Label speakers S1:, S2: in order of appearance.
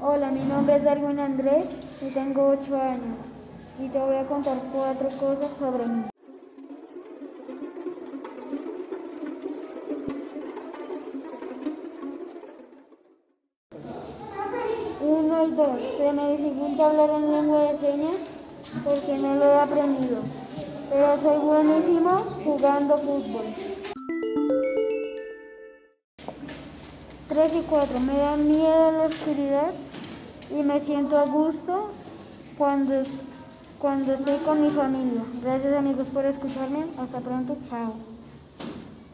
S1: Hola, mi nombre es Darwin Andrés y tengo 8 años y te voy a contar cuatro cosas sobre mí. Uno y dos, se me dificulta hablar en lengua de señas porque no lo he aprendido, pero soy buenísimo jugando fútbol. 3 y 4. Me da miedo la oscuridad y me siento a gusto cuando, cuando estoy con mi familia. Gracias amigos por escucharme. Hasta pronto. Chao.